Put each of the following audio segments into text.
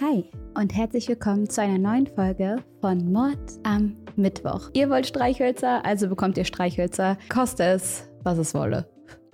Hi und herzlich willkommen zu einer neuen Folge von Mord am Mittwoch. Ihr wollt Streichhölzer, also bekommt ihr Streichhölzer. Koste es, was es wolle.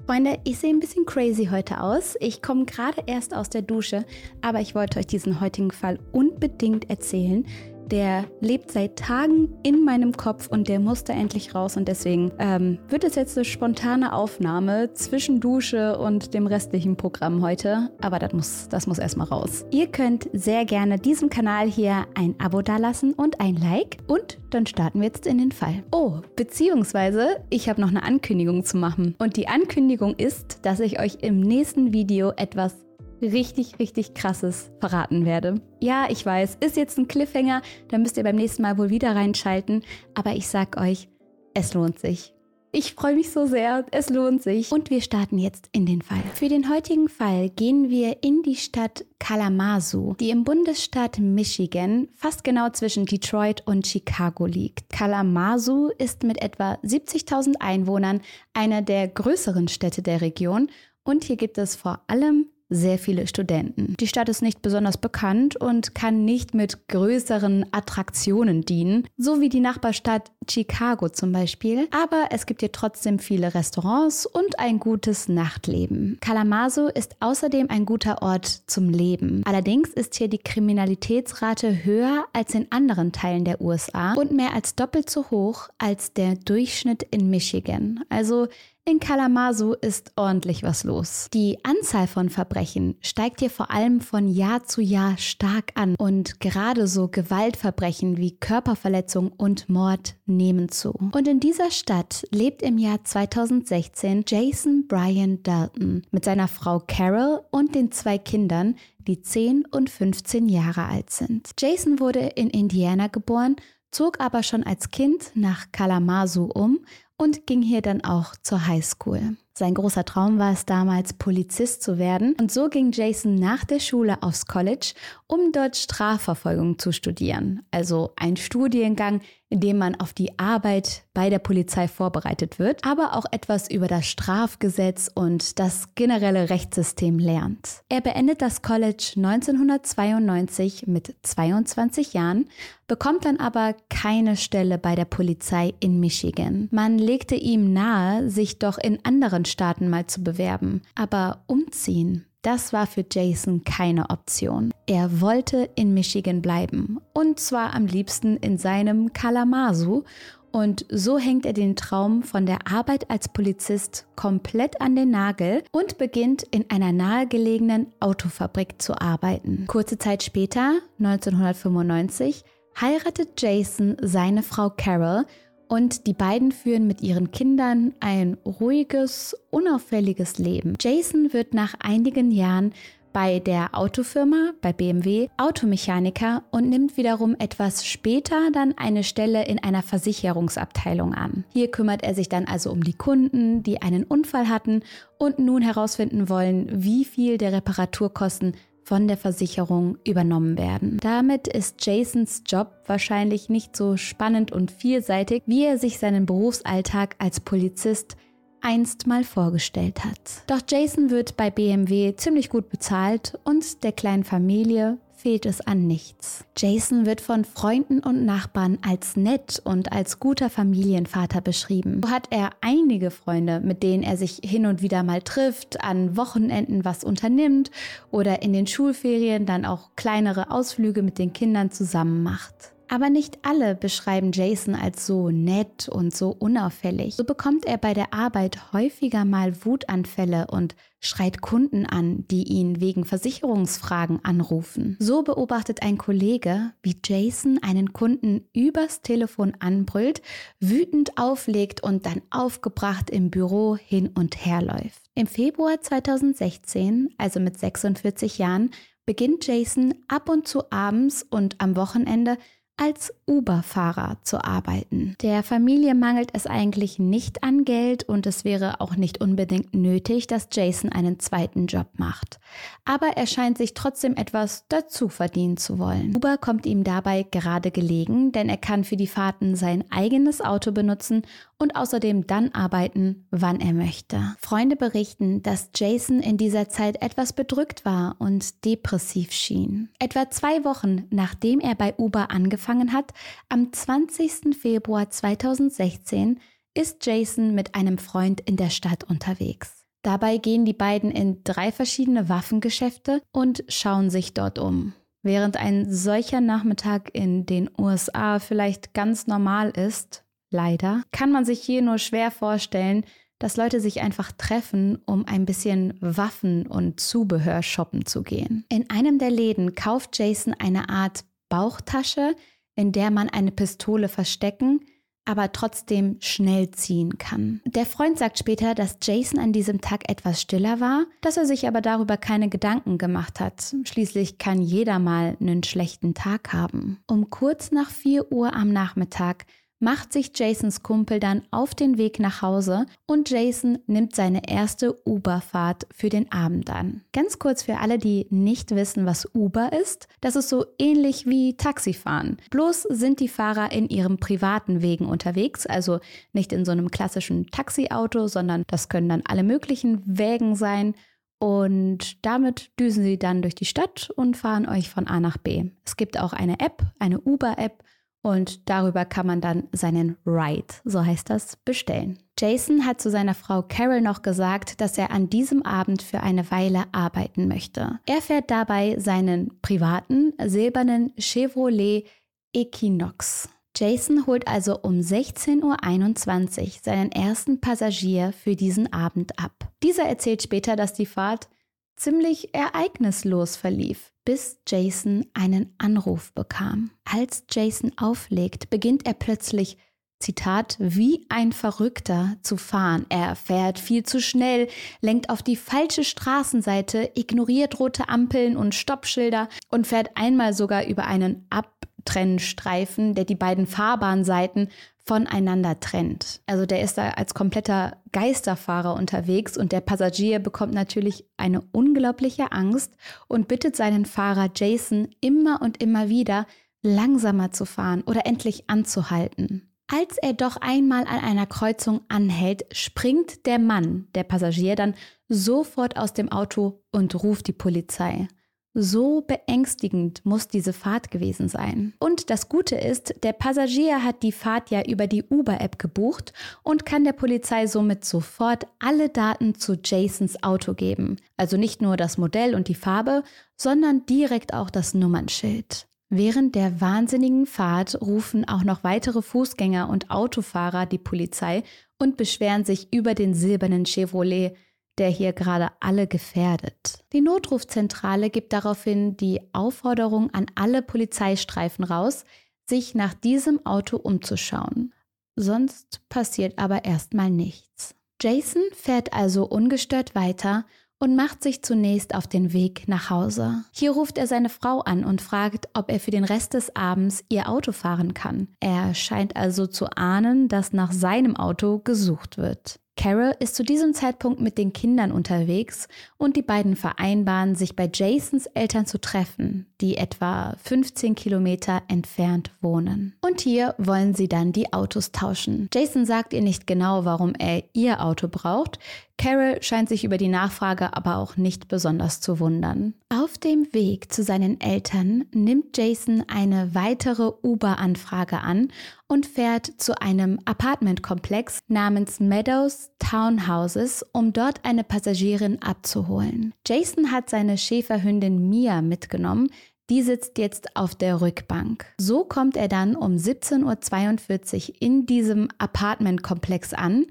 Freunde, ich sehe ein bisschen crazy heute aus. Ich komme gerade erst aus der Dusche, aber ich wollte euch diesen heutigen Fall unbedingt erzählen, der lebt seit Tagen in meinem Kopf und der musste endlich raus. Und deswegen ähm, wird es jetzt eine spontane Aufnahme zwischen Dusche und dem restlichen Programm heute. Aber das muss, das muss erstmal raus. Ihr könnt sehr gerne diesem Kanal hier ein Abo dalassen und ein Like. Und dann starten wir jetzt in den Fall. Oh, beziehungsweise ich habe noch eine Ankündigung zu machen. Und die Ankündigung ist, dass ich euch im nächsten Video etwas richtig, richtig krasses verraten werde. Ja, ich weiß, ist jetzt ein Cliffhanger, da müsst ihr beim nächsten Mal wohl wieder reinschalten, aber ich sag euch, es lohnt sich. Ich freue mich so sehr, es lohnt sich. Und wir starten jetzt in den Fall. Für den heutigen Fall gehen wir in die Stadt Kalamazoo, die im Bundesstaat Michigan fast genau zwischen Detroit und Chicago liegt. Kalamazoo ist mit etwa 70.000 Einwohnern eine der größeren Städte der Region und hier gibt es vor allem sehr viele Studenten. Die Stadt ist nicht besonders bekannt und kann nicht mit größeren Attraktionen dienen, so wie die Nachbarstadt Chicago zum Beispiel. Aber es gibt hier trotzdem viele Restaurants und ein gutes Nachtleben. Kalamazoo ist außerdem ein guter Ort zum Leben. Allerdings ist hier die Kriminalitätsrate höher als in anderen Teilen der USA und mehr als doppelt so hoch als der Durchschnitt in Michigan. Also in Kalamazoo ist ordentlich was los. Die Anzahl von Verbrechen steigt hier vor allem von Jahr zu Jahr stark an und gerade so Gewaltverbrechen wie Körperverletzung und Mord nehmen zu. Und in dieser Stadt lebt im Jahr 2016 Jason Brian Dalton mit seiner Frau Carol und den zwei Kindern, die 10 und 15 Jahre alt sind. Jason wurde in Indiana geboren, zog aber schon als Kind nach Kalamazoo um und ging hier dann auch zur Highschool. Sein großer Traum war es damals, Polizist zu werden. Und so ging Jason nach der Schule aufs College, um dort Strafverfolgung zu studieren. Also ein Studiengang, in dem man auf die Arbeit bei der Polizei vorbereitet wird, aber auch etwas über das Strafgesetz und das generelle Rechtssystem lernt. Er beendet das College 1992 mit 22 Jahren, bekommt dann aber keine Stelle bei der Polizei in Michigan. Man legte ihm nahe, sich doch in anderen Staaten mal zu bewerben. Aber umziehen, das war für Jason keine Option. Er wollte in Michigan bleiben. Und zwar am liebsten in seinem Kalamazoo. Und so hängt er den Traum von der Arbeit als Polizist komplett an den Nagel und beginnt in einer nahegelegenen Autofabrik zu arbeiten. Kurze Zeit später, 1995, heiratet Jason seine Frau Carol und die beiden führen mit ihren Kindern ein ruhiges, unauffälliges Leben. Jason wird nach einigen Jahren bei der Autofirma, bei BMW, Automechaniker und nimmt wiederum etwas später dann eine Stelle in einer Versicherungsabteilung an. Hier kümmert er sich dann also um die Kunden, die einen Unfall hatten und nun herausfinden wollen, wie viel der Reparaturkosten von der Versicherung übernommen werden. Damit ist Jasons Job wahrscheinlich nicht so spannend und vielseitig, wie er sich seinen Berufsalltag als Polizist einst mal vorgestellt hat. Doch Jason wird bei BMW ziemlich gut bezahlt und der kleinen Familie fehlt es an nichts. Jason wird von Freunden und Nachbarn als nett und als guter Familienvater beschrieben. So hat er einige Freunde, mit denen er sich hin und wieder mal trifft, an Wochenenden was unternimmt oder in den Schulferien dann auch kleinere Ausflüge mit den Kindern zusammen macht. Aber nicht alle beschreiben Jason als so nett und so unauffällig. So bekommt er bei der Arbeit häufiger mal Wutanfälle und schreit Kunden an, die ihn wegen Versicherungsfragen anrufen. So beobachtet ein Kollege, wie Jason einen Kunden übers Telefon anbrüllt, wütend auflegt und dann aufgebracht im Büro hin und her läuft. Im Februar 2016, also mit 46 Jahren, beginnt Jason ab und zu abends und am Wochenende als Uber-Fahrer zu arbeiten. Der Familie mangelt es eigentlich nicht an Geld und es wäre auch nicht unbedingt nötig, dass Jason einen zweiten Job macht. Aber er scheint sich trotzdem etwas dazu verdienen zu wollen. Uber kommt ihm dabei gerade gelegen, denn er kann für die Fahrten sein eigenes Auto benutzen und außerdem dann arbeiten, wann er möchte. Freunde berichten, dass Jason in dieser Zeit etwas bedrückt war und depressiv schien. Etwa zwei Wochen nachdem er bei Uber angefangen hat, am 20. Februar 2016, ist Jason mit einem Freund in der Stadt unterwegs. Dabei gehen die beiden in drei verschiedene Waffengeschäfte und schauen sich dort um. Während ein solcher Nachmittag in den USA vielleicht ganz normal ist, leider, kann man sich hier nur schwer vorstellen, dass Leute sich einfach treffen, um ein bisschen Waffen und Zubehör shoppen zu gehen. In einem der Läden kauft Jason eine Art Bauchtasche, in der man eine Pistole verstecken, aber trotzdem schnell ziehen kann. Der Freund sagt später, dass Jason an diesem Tag etwas stiller war, dass er sich aber darüber keine Gedanken gemacht hat. Schließlich kann jeder mal einen schlechten Tag haben. Um kurz nach 4 Uhr am Nachmittag macht sich Jasons Kumpel dann auf den Weg nach Hause und Jason nimmt seine erste Uber-Fahrt für den Abend an. Ganz kurz für alle, die nicht wissen, was Uber ist, das ist so ähnlich wie Taxifahren. Bloß sind die Fahrer in ihrem privaten Wegen unterwegs, also nicht in so einem klassischen Taxiauto, sondern das können dann alle möglichen Wägen sein. Und damit düsen sie dann durch die Stadt und fahren euch von A nach B. Es gibt auch eine App, eine Uber-App, und darüber kann man dann seinen Ride, so heißt das, bestellen. Jason hat zu seiner Frau Carol noch gesagt, dass er an diesem Abend für eine Weile arbeiten möchte. Er fährt dabei seinen privaten silbernen Chevrolet Equinox. Jason holt also um 16.21 Uhr seinen ersten Passagier für diesen Abend ab. Dieser erzählt später, dass die Fahrt ziemlich ereignislos verlief, bis Jason einen Anruf bekam. Als Jason auflegt, beginnt er plötzlich Zitat, wie ein Verrückter zu fahren. Er fährt viel zu schnell, lenkt auf die falsche Straßenseite, ignoriert rote Ampeln und Stoppschilder und fährt einmal sogar über einen Abtrennstreifen, der die beiden Fahrbahnseiten voneinander trennt. Also der ist da als kompletter Geisterfahrer unterwegs und der Passagier bekommt natürlich eine unglaubliche Angst und bittet seinen Fahrer Jason immer und immer wieder, langsamer zu fahren oder endlich anzuhalten. Als er doch einmal an einer Kreuzung anhält, springt der Mann, der Passagier, dann sofort aus dem Auto und ruft die Polizei. So beängstigend muss diese Fahrt gewesen sein. Und das Gute ist, der Passagier hat die Fahrt ja über die Uber-App gebucht und kann der Polizei somit sofort alle Daten zu Jasons Auto geben. Also nicht nur das Modell und die Farbe, sondern direkt auch das Nummernschild. Während der wahnsinnigen Fahrt rufen auch noch weitere Fußgänger und Autofahrer die Polizei und beschweren sich über den silbernen Chevrolet, der hier gerade alle gefährdet. Die Notrufzentrale gibt daraufhin die Aufforderung an alle Polizeistreifen raus, sich nach diesem Auto umzuschauen. Sonst passiert aber erstmal nichts. Jason fährt also ungestört weiter und macht sich zunächst auf den Weg nach Hause. Hier ruft er seine Frau an und fragt, ob er für den Rest des Abends ihr Auto fahren kann. Er scheint also zu ahnen, dass nach seinem Auto gesucht wird. Carol ist zu diesem Zeitpunkt mit den Kindern unterwegs und die beiden vereinbaren, sich bei Jasons Eltern zu treffen, die etwa 15 Kilometer entfernt wohnen. Und hier wollen sie dann die Autos tauschen. Jason sagt ihr nicht genau, warum er ihr Auto braucht. Carol scheint sich über die Nachfrage aber auch nicht besonders zu wundern. Auf dem Weg zu seinen Eltern nimmt Jason eine weitere Uber-Anfrage an und fährt zu einem Apartmentkomplex namens Meadows Townhouses, um dort eine Passagierin abzuholen. Jason hat seine Schäferhündin Mia mitgenommen, die sitzt jetzt auf der Rückbank. So kommt er dann um 17.42 Uhr in diesem Apartmentkomplex an,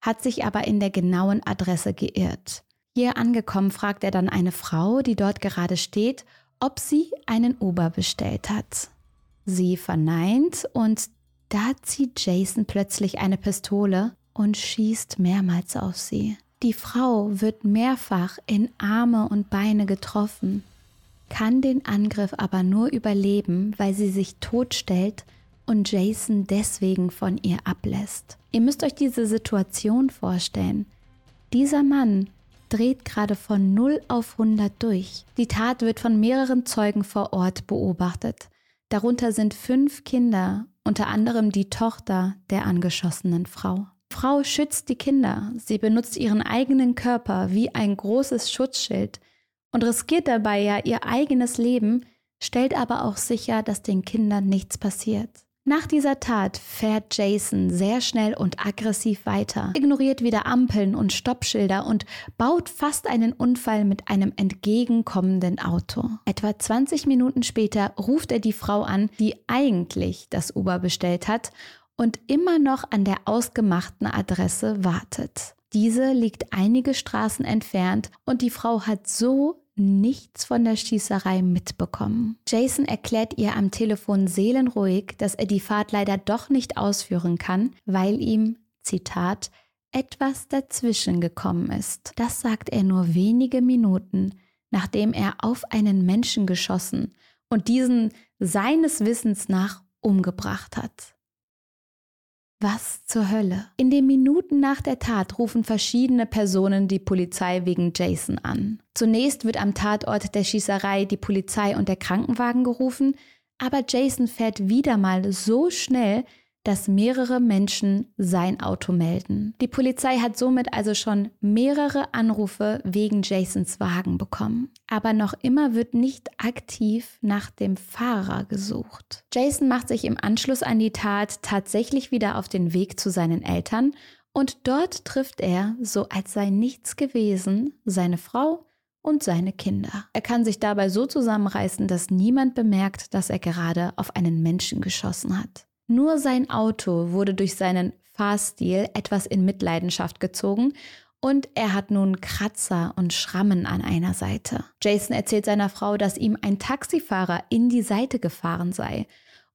hat sich aber in der genauen Adresse geirrt. Hier angekommen fragt er dann eine Frau, die dort gerade steht, ob sie einen Uber bestellt hat. Sie verneint und da zieht Jason plötzlich eine Pistole und schießt mehrmals auf sie. Die Frau wird mehrfach in Arme und Beine getroffen. kann den Angriff aber nur überleben, weil sie sich totstellt und Jason deswegen von ihr ablässt. Ihr müsst euch diese Situation vorstellen. Dieser Mann dreht gerade von 0 auf 100 durch. Die Tat wird von mehreren Zeugen vor Ort beobachtet. Darunter sind fünf Kinder, unter anderem die Tochter der angeschossenen Frau. Frau schützt die Kinder. Sie benutzt ihren eigenen Körper wie ein großes Schutzschild und riskiert dabei ja ihr eigenes Leben, stellt aber auch sicher, dass den Kindern nichts passiert. Nach dieser Tat fährt Jason sehr schnell und aggressiv weiter, ignoriert wieder Ampeln und Stoppschilder und baut fast einen Unfall mit einem entgegenkommenden Auto. Etwa 20 Minuten später ruft er die Frau an, die eigentlich das Uber bestellt hat und immer noch an der ausgemachten Adresse wartet. Diese liegt einige Straßen entfernt und die Frau hat so nichts von der Schießerei mitbekommen. Jason erklärt ihr am Telefon seelenruhig, dass er die Fahrt leider doch nicht ausführen kann, weil ihm, Zitat, etwas dazwischen gekommen ist. Das sagt er nur wenige Minuten, nachdem er auf einen Menschen geschossen und diesen seines Wissens nach umgebracht hat. Was zur Hölle? In den Minuten nach der Tat rufen verschiedene Personen die Polizei wegen Jason an. Zunächst wird am Tatort der Schießerei die Polizei und der Krankenwagen gerufen, aber Jason fährt wieder mal so schnell, dass mehrere Menschen sein Auto melden. Die Polizei hat somit also schon mehrere Anrufe wegen Jasons Wagen bekommen. Aber noch immer wird nicht aktiv nach dem Fahrer gesucht. Jason macht sich im Anschluss an die Tat tatsächlich wieder auf den Weg zu seinen Eltern und dort trifft er, so als sei nichts gewesen, seine Frau und seine Kinder. Er kann sich dabei so zusammenreißen, dass niemand bemerkt, dass er gerade auf einen Menschen geschossen hat. Nur sein Auto wurde durch seinen Fahrstil etwas in Mitleidenschaft gezogen und er hat nun Kratzer und Schrammen an einer Seite. Jason erzählt seiner Frau, dass ihm ein Taxifahrer in die Seite gefahren sei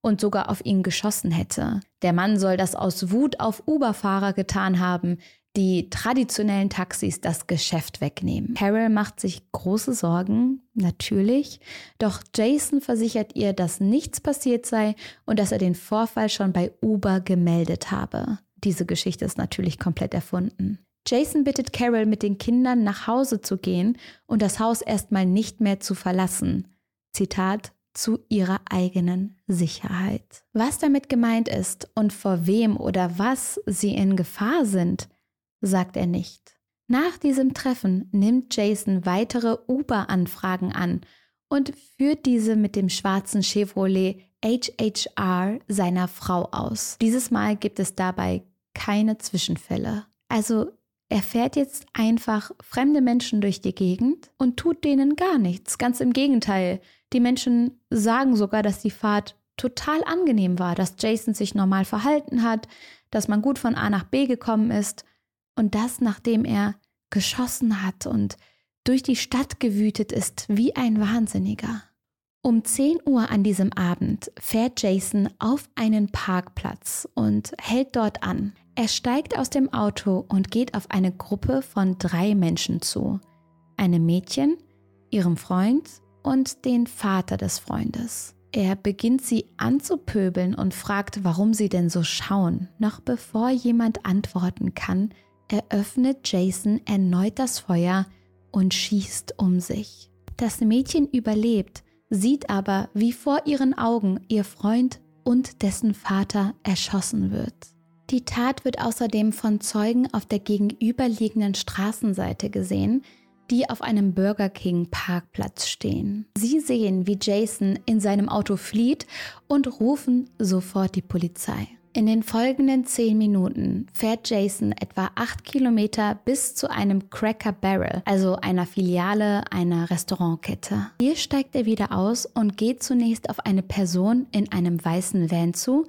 und sogar auf ihn geschossen hätte. Der Mann soll das aus Wut auf Uber-Fahrer getan haben, die traditionellen Taxis das Geschäft wegnehmen. Carol macht sich große Sorgen, natürlich, doch Jason versichert ihr, dass nichts passiert sei und dass er den Vorfall schon bei Uber gemeldet habe. Diese Geschichte ist natürlich komplett erfunden. Jason bittet Carol, mit den Kindern nach Hause zu gehen und das Haus erstmal nicht mehr zu verlassen. Zitat, zu ihrer eigenen Sicherheit. Was damit gemeint ist und vor wem oder was sie in Gefahr sind, sagt er nicht. Nach diesem Treffen nimmt Jason weitere Uber-Anfragen an und führt diese mit dem schwarzen Chevrolet HHR seiner Frau aus. Dieses Mal gibt es dabei keine Zwischenfälle. Also er fährt jetzt einfach fremde Menschen durch die Gegend und tut denen gar nichts. Ganz im Gegenteil. Die Menschen sagen sogar, dass die Fahrt total angenehm war, dass Jason sich normal verhalten hat, dass man gut von A nach B gekommen ist und das, nachdem er geschossen hat und durch die Stadt gewütet ist wie ein Wahnsinniger. Um 10 Uhr an diesem Abend fährt Jason auf einen Parkplatz und hält dort an. Er steigt aus dem Auto und geht auf eine Gruppe von drei Menschen zu. Einem Mädchen, ihrem Freund und den Vater des Freundes. Er beginnt sie anzupöbeln und fragt, warum sie denn so schauen. Noch bevor jemand antworten kann, eröffnet Jason erneut das Feuer und schießt um sich. Das Mädchen überlebt, sieht aber, wie vor ihren Augen ihr Freund und dessen Vater erschossen wird. Die Tat wird außerdem von Zeugen auf der gegenüberliegenden Straßenseite gesehen, die auf einem Burger King Parkplatz stehen. Sie sehen, wie Jason in seinem Auto flieht und rufen sofort die Polizei. In den folgenden zehn Minuten fährt Jason etwa acht Kilometer bis zu einem Cracker Barrel, also einer Filiale einer Restaurantkette. Hier steigt er wieder aus und geht zunächst auf eine Person in einem weißen Van zu,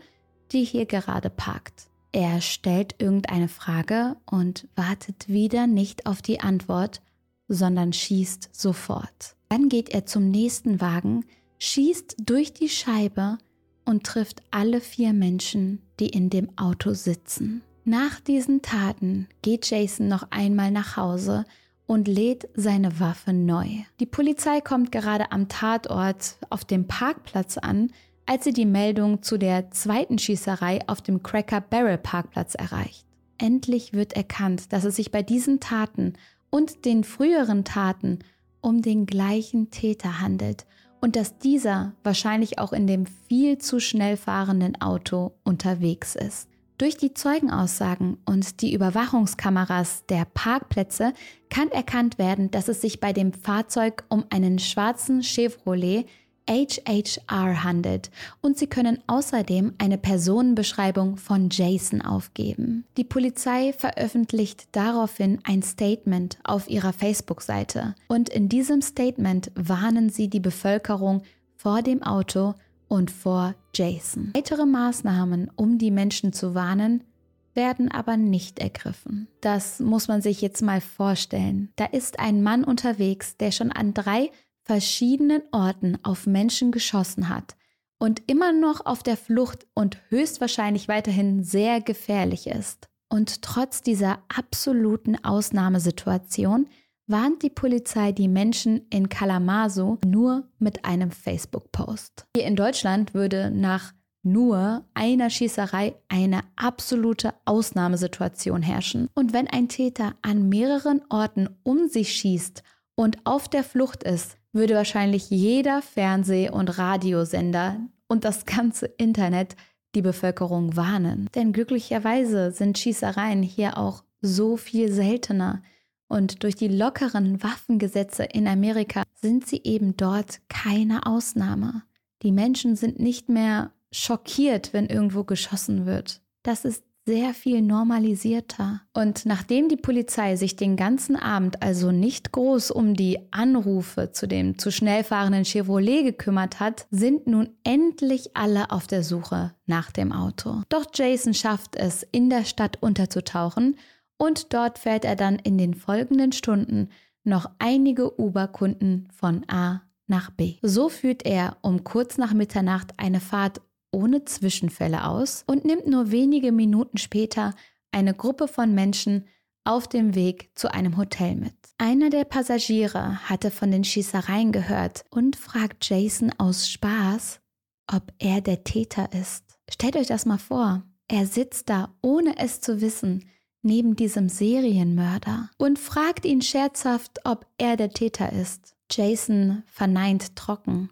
die hier gerade parkt. Er stellt irgendeine Frage und wartet wieder nicht auf die Antwort, sondern schießt sofort. Dann geht er zum nächsten Wagen, schießt durch die Scheibe und trifft alle vier Menschen, die in dem Auto sitzen. Nach diesen Taten geht Jason noch einmal nach Hause und lädt seine Waffe neu. Die Polizei kommt gerade am Tatort auf dem Parkplatz an, als sie die Meldung zu der zweiten Schießerei auf dem Cracker Barrel Parkplatz erreicht. Endlich wird erkannt, dass es sich bei diesen Taten und den früheren Taten um den gleichen Täter handelt und dass dieser wahrscheinlich auch in dem viel zu schnell fahrenden Auto unterwegs ist. Durch die Zeugenaussagen und die Überwachungskameras der Parkplätze kann erkannt werden, dass es sich bei dem Fahrzeug um einen schwarzen Chevrolet HHR handelt und sie können außerdem eine Personenbeschreibung von Jason aufgeben. Die Polizei veröffentlicht daraufhin ein Statement auf ihrer Facebook-Seite und in diesem Statement warnen sie die Bevölkerung vor dem Auto und vor Jason. Weitere Maßnahmen, um die Menschen zu warnen, werden aber nicht ergriffen. Das muss man sich jetzt mal vorstellen. Da ist ein Mann unterwegs, der schon an drei verschiedenen Orten auf Menschen geschossen hat und immer noch auf der Flucht und höchstwahrscheinlich weiterhin sehr gefährlich ist. Und trotz dieser absoluten Ausnahmesituation warnt die Polizei die Menschen in Kalamazoo nur mit einem Facebook-Post. Hier in Deutschland würde nach nur einer Schießerei eine absolute Ausnahmesituation herrschen. Und wenn ein Täter an mehreren Orten um sich schießt und auf der Flucht ist, würde wahrscheinlich jeder Fernseh- und Radiosender und das ganze Internet die Bevölkerung warnen. Denn glücklicherweise sind Schießereien hier auch so viel seltener. Und durch die lockeren Waffengesetze in Amerika sind sie eben dort keine Ausnahme. Die Menschen sind nicht mehr schockiert, wenn irgendwo geschossen wird. Das ist sehr viel normalisierter. Und nachdem die Polizei sich den ganzen Abend also nicht groß um die Anrufe zu dem zu schnell fahrenden Chevrolet gekümmert hat, sind nun endlich alle auf der Suche nach dem Auto. Doch Jason schafft es, in der Stadt unterzutauchen und dort fährt er dann in den folgenden Stunden noch einige Uber-Kunden von A nach B. So führt er um kurz nach Mitternacht eine Fahrt ohne Zwischenfälle aus und nimmt nur wenige Minuten später eine Gruppe von Menschen auf dem Weg zu einem Hotel mit. Einer der Passagiere hatte von den Schießereien gehört und fragt Jason aus Spaß, ob er der Täter ist. Stellt euch das mal vor. Er sitzt da, ohne es zu wissen, neben diesem Serienmörder und fragt ihn scherzhaft, ob er der Täter ist. Jason verneint trocken,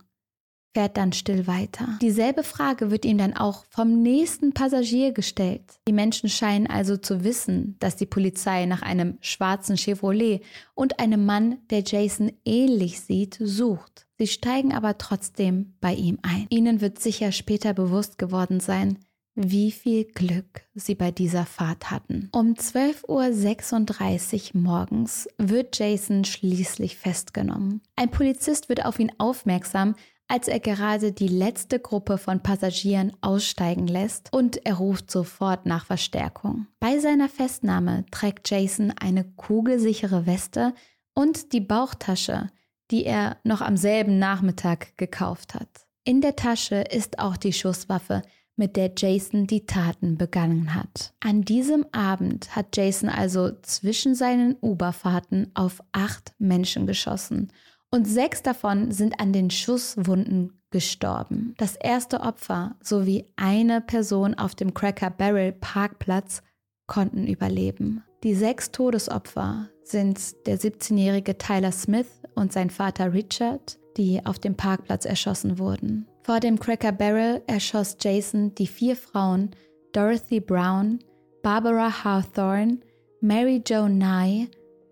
fährt dann still weiter. Dieselbe Frage wird ihm dann auch vom nächsten Passagier gestellt. Die Menschen scheinen also zu wissen, dass die Polizei nach einem schwarzen Chevrolet und einem Mann, der Jason ähnlich sieht, sucht. Sie steigen aber trotzdem bei ihm ein. Ihnen wird sicher später bewusst geworden sein, wie viel Glück sie bei dieser Fahrt hatten. Um 12.36 Uhr morgens wird Jason schließlich festgenommen. Ein Polizist wird auf ihn aufmerksam, als er gerade die letzte Gruppe von Passagieren aussteigen lässt und er ruft sofort nach Verstärkung. Bei seiner Festnahme trägt Jason eine kugelsichere Weste und die Bauchtasche, die er noch am selben Nachmittag gekauft hat. In der Tasche ist auch die Schusswaffe, mit der Jason die Taten begangen hat. An diesem Abend hat Jason also zwischen seinen Uberfahrten auf acht Menschen geschossen und sechs davon sind an den Schusswunden gestorben. Das erste Opfer sowie eine Person auf dem Cracker Barrel Parkplatz konnten überleben. Die sechs Todesopfer sind der 17-jährige Tyler Smith und sein Vater Richard, die auf dem Parkplatz erschossen wurden. Vor dem Cracker Barrel erschoss Jason die vier Frauen Dorothy Brown, Barbara Hawthorne, Mary Jo Nye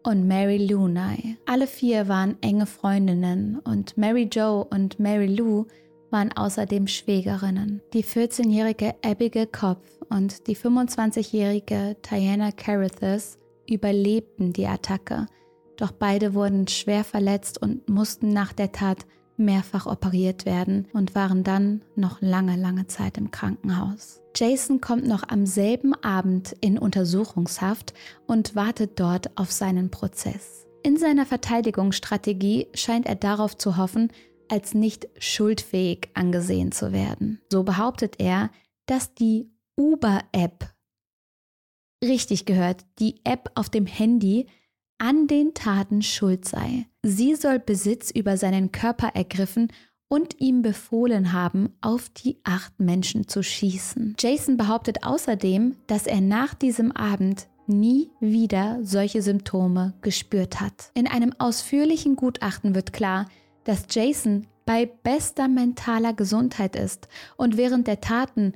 und Mary Lou Nye. Alle vier waren enge Freundinnen und Mary Jo und Mary Lou waren außerdem Schwägerinnen. Die 14-jährige Abigail Kopf und die 25-jährige Diana Carithus überlebten die Attacke, doch beide wurden schwer verletzt und mussten nach der Tat mehrfach operiert werden und waren dann noch lange, lange Zeit im Krankenhaus. Jason kommt noch am selben Abend in Untersuchungshaft und wartet dort auf seinen Prozess. In seiner Verteidigungsstrategie scheint er darauf zu hoffen, als nicht schuldfähig angesehen zu werden. So behauptet er, dass die Uber-App, richtig gehört, die App auf dem Handy, an den Taten schuld sei. Sie soll Besitz über seinen Körper ergriffen und ihm befohlen haben, auf die acht Menschen zu schießen. Jason behauptet außerdem, dass er nach diesem Abend nie wieder solche Symptome gespürt hat. In einem ausführlichen Gutachten wird klar, dass Jason bei bester mentaler Gesundheit ist und während der Taten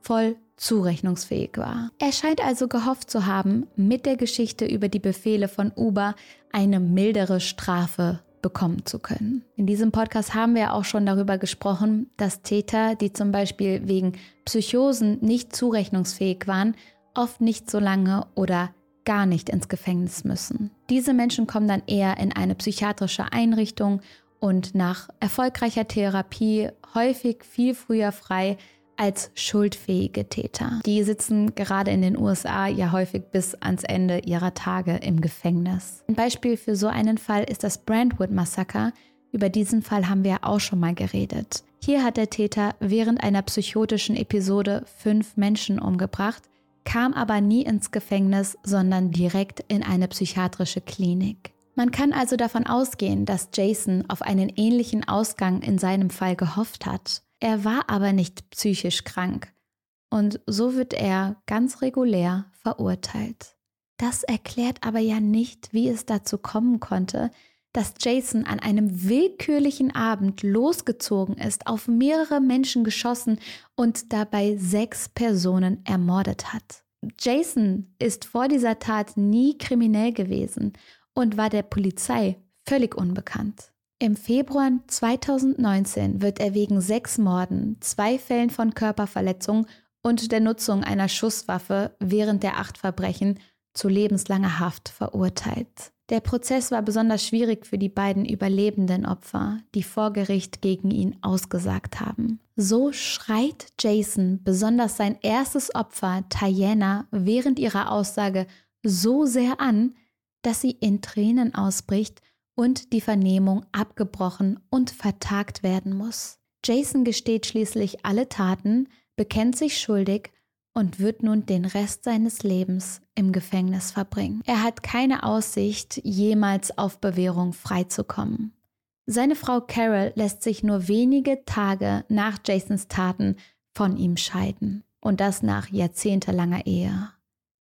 voll zurechnungsfähig war. Er scheint also gehofft zu haben, mit der Geschichte über die Befehle von Uber eine mildere Strafe bekommen zu können. In diesem Podcast haben wir auch schon darüber gesprochen, dass Täter, die zum Beispiel wegen Psychosen nicht zurechnungsfähig waren, oft nicht so lange oder gar nicht ins Gefängnis müssen. Diese Menschen kommen dann eher in eine psychiatrische Einrichtung und nach erfolgreicher Therapie häufig viel früher frei als schuldfähige Täter. Die sitzen gerade in den USA ja häufig bis ans Ende ihrer Tage im Gefängnis. Ein Beispiel für so einen Fall ist das Brentwood-Massaker. Über diesen Fall haben wir auch schon mal geredet. Hier hat der Täter während einer psychotischen Episode fünf Menschen umgebracht, kam aber nie ins Gefängnis, sondern direkt in eine psychiatrische Klinik. Man kann also davon ausgehen, dass Jason auf einen ähnlichen Ausgang in seinem Fall gehofft hat. Er war aber nicht psychisch krank und so wird er ganz regulär verurteilt. Das erklärt aber ja nicht, wie es dazu kommen konnte, dass Jason an einem willkürlichen Abend losgezogen ist, auf mehrere Menschen geschossen und dabei sechs Personen ermordet hat. Jason ist vor dieser Tat nie kriminell gewesen und war der Polizei völlig unbekannt. Im Februar 2019 wird er wegen sechs Morden, zwei Fällen von Körperverletzung und der Nutzung einer Schusswaffe während der acht Verbrechen zu lebenslanger Haft verurteilt. Der Prozess war besonders schwierig für die beiden überlebenden Opfer, die vor Gericht gegen ihn ausgesagt haben. So schreit Jason besonders sein erstes Opfer, Diana, während ihrer Aussage so sehr an, dass sie in Tränen ausbricht und die Vernehmung abgebrochen und vertagt werden muss. Jason gesteht schließlich alle Taten, bekennt sich schuldig und wird nun den Rest seines Lebens im Gefängnis verbringen. Er hat keine Aussicht, jemals auf Bewährung freizukommen. Seine Frau Carol lässt sich nur wenige Tage nach Jasons Taten von ihm scheiden. Und das nach jahrzehntelanger Ehe.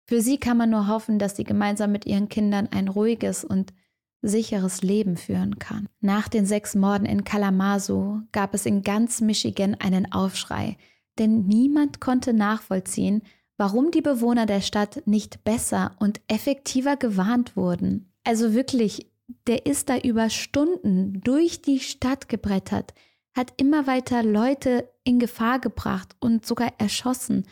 Für sie kann man nur hoffen, dass sie gemeinsam mit ihren Kindern ein ruhiges und sicheres Leben führen kann. Nach den sechs Morden in Kalamazoo gab es in ganz Michigan einen Aufschrei, denn niemand konnte nachvollziehen, warum die Bewohner der Stadt nicht besser und effektiver gewarnt wurden. Also wirklich, der ist da über Stunden durch die Stadt gebrettert, hat immer weiter Leute in Gefahr gebracht und sogar erschossen.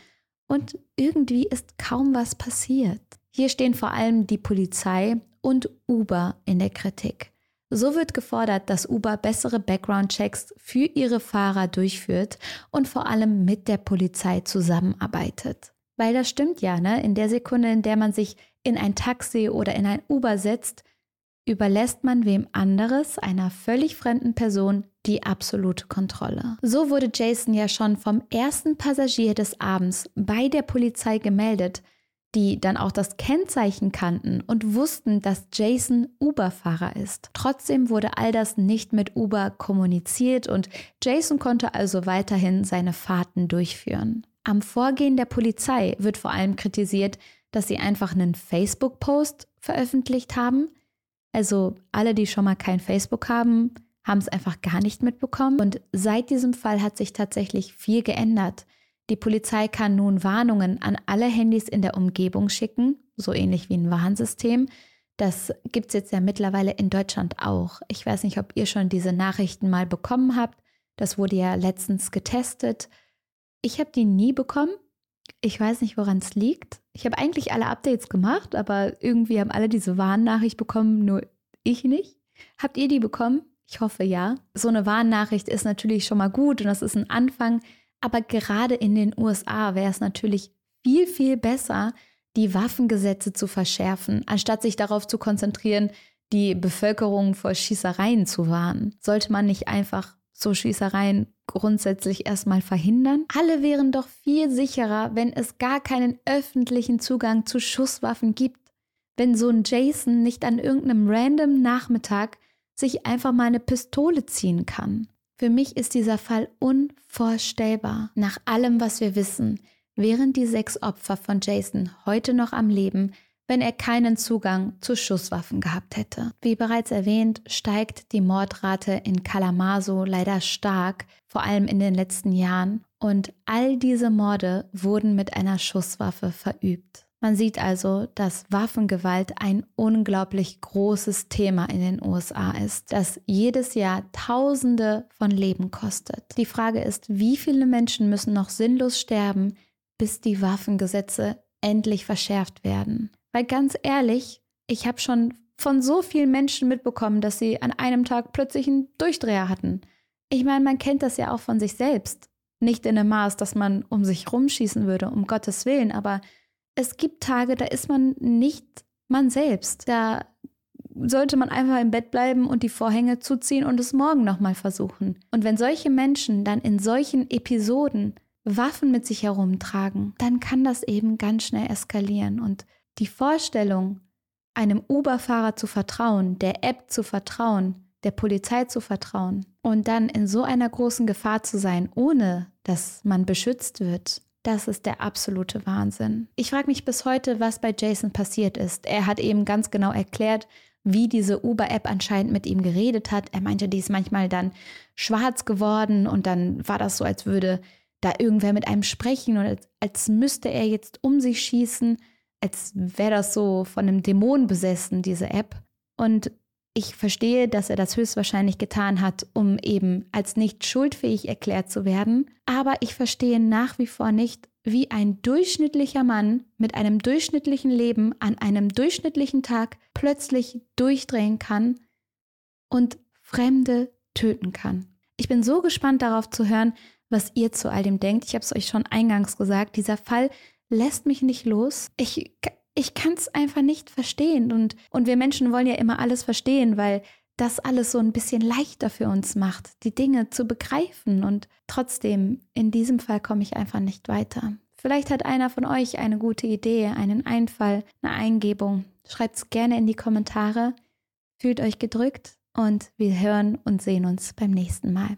Und irgendwie ist kaum was passiert. Hier stehen vor allem die Polizei und Uber in der Kritik. So wird gefordert, dass Uber bessere Background-Checks für ihre Fahrer durchführt und vor allem mit der Polizei zusammenarbeitet. Weil das stimmt ja, ne? In der Sekunde, in der man sich in ein Taxi oder in ein Uber setzt, überlässt man wem anderes, einer völlig fremden Person, die absolute Kontrolle. So wurde Jason ja schon vom ersten Passagier des Abends bei der Polizei gemeldet, die dann auch das Kennzeichen kannten und wussten, dass Jason Uber-Fahrer ist. Trotzdem wurde all das nicht mit Uber kommuniziert und Jason konnte also weiterhin seine Fahrten durchführen. Am Vorgehen der Polizei wird vor allem kritisiert, dass sie einfach einen Facebook-Post veröffentlicht haben. Also alle, die schon mal kein Facebook haben, haben es einfach gar nicht mitbekommen. Und seit diesem Fall hat sich tatsächlich viel geändert. Die Polizei kann nun Warnungen an alle Handys in der Umgebung schicken, so ähnlich wie ein Warnsystem. Das gibt es jetzt ja mittlerweile in Deutschland auch. Ich weiß nicht, ob ihr schon diese Nachrichten mal bekommen habt. Das wurde ja letztens getestet. Ich habe die nie bekommen. Ich weiß nicht, woran es liegt. Ich habe eigentlich alle Updates gemacht, aber irgendwie haben alle diese Warnnachricht bekommen, nur ich nicht. Habt ihr die bekommen? Ich hoffe ja. So eine Warnnachricht ist natürlich schon mal gut und das ist ein Anfang. Aber gerade in den USA wäre es natürlich viel, viel besser, die Waffengesetze zu verschärfen, anstatt sich darauf zu konzentrieren, die Bevölkerung vor Schießereien zu warnen. Sollte man nicht einfach so Schießereien grundsätzlich erstmal verhindern? Alle wären doch viel sicherer, wenn es gar keinen öffentlichen Zugang zu Schusswaffen gibt. wenn so ein Jason nicht an irgendeinem random Nachmittag sich einfach mal eine Pistole ziehen kann. Für mich ist dieser Fall unvorstellbar. Nach allem, was wir wissen, wären die sechs Opfer von Jason heute noch am Leben, wenn er keinen Zugang zu Schusswaffen gehabt hätte. Wie bereits erwähnt, steigt die Mordrate in Kalamazoo leider stark, vor allem in den letzten Jahren, und all diese Morde wurden mit einer Schusswaffe verübt. Man sieht also, dass Waffengewalt ein unglaublich großes Thema in den USA ist, das jedes Jahr Tausende von Leben kostet. Die Frage ist, wie viele Menschen müssen noch sinnlos sterben, bis die Waffengesetze endlich verschärft werden? Weil ganz ehrlich, ich habe schon von so vielen Menschen mitbekommen, dass sie an einem Tag plötzlich einen Durchdreher hatten. Ich meine, man kennt das ja auch von sich selbst. Nicht in dem Maß, dass man um sich rumschießen würde, um Gottes Willen, aber es gibt Tage, da ist man nicht man selbst. Da sollte man einfach im Bett bleiben und die Vorhänge zuziehen und es morgen nochmal versuchen. Und wenn solche Menschen dann in solchen Episoden Waffen mit sich herumtragen, dann kann das eben ganz schnell eskalieren. Und die Vorstellung, einem Uber-Fahrer zu vertrauen, der App zu vertrauen, der Polizei zu vertrauen und dann in so einer großen Gefahr zu sein, ohne dass man beschützt wird, das ist der absolute Wahnsinn. Ich frage mich bis heute, was bei Jason passiert ist. Er hat eben ganz genau erklärt, wie diese Uber-App anscheinend mit ihm geredet hat. Er meinte, die ist manchmal dann schwarz geworden und dann war das so, als würde da irgendwer mit einem sprechen und als, als müsste er jetzt um sich schießen als wäre das so von einem Dämon besessen, diese App. Und ich verstehe, dass er das höchstwahrscheinlich getan hat, um eben als nicht schuldfähig erklärt zu werden. Aber ich verstehe nach wie vor nicht, wie ein durchschnittlicher Mann mit einem durchschnittlichen Leben an einem durchschnittlichen Tag plötzlich durchdrehen kann und Fremde töten kann. Ich bin so gespannt darauf zu hören, was ihr zu all dem denkt. Ich habe es euch schon eingangs gesagt, dieser Fall lässt mich nicht los. Ich, ich kann es einfach nicht verstehen. Und, und wir Menschen wollen ja immer alles verstehen, weil das alles so ein bisschen leichter für uns macht, die Dinge zu begreifen. Und trotzdem, in diesem Fall komme ich einfach nicht weiter. Vielleicht hat einer von euch eine gute Idee, einen Einfall, eine Eingebung. Schreibt es gerne in die Kommentare. Fühlt euch gedrückt und wir hören und sehen uns beim nächsten Mal.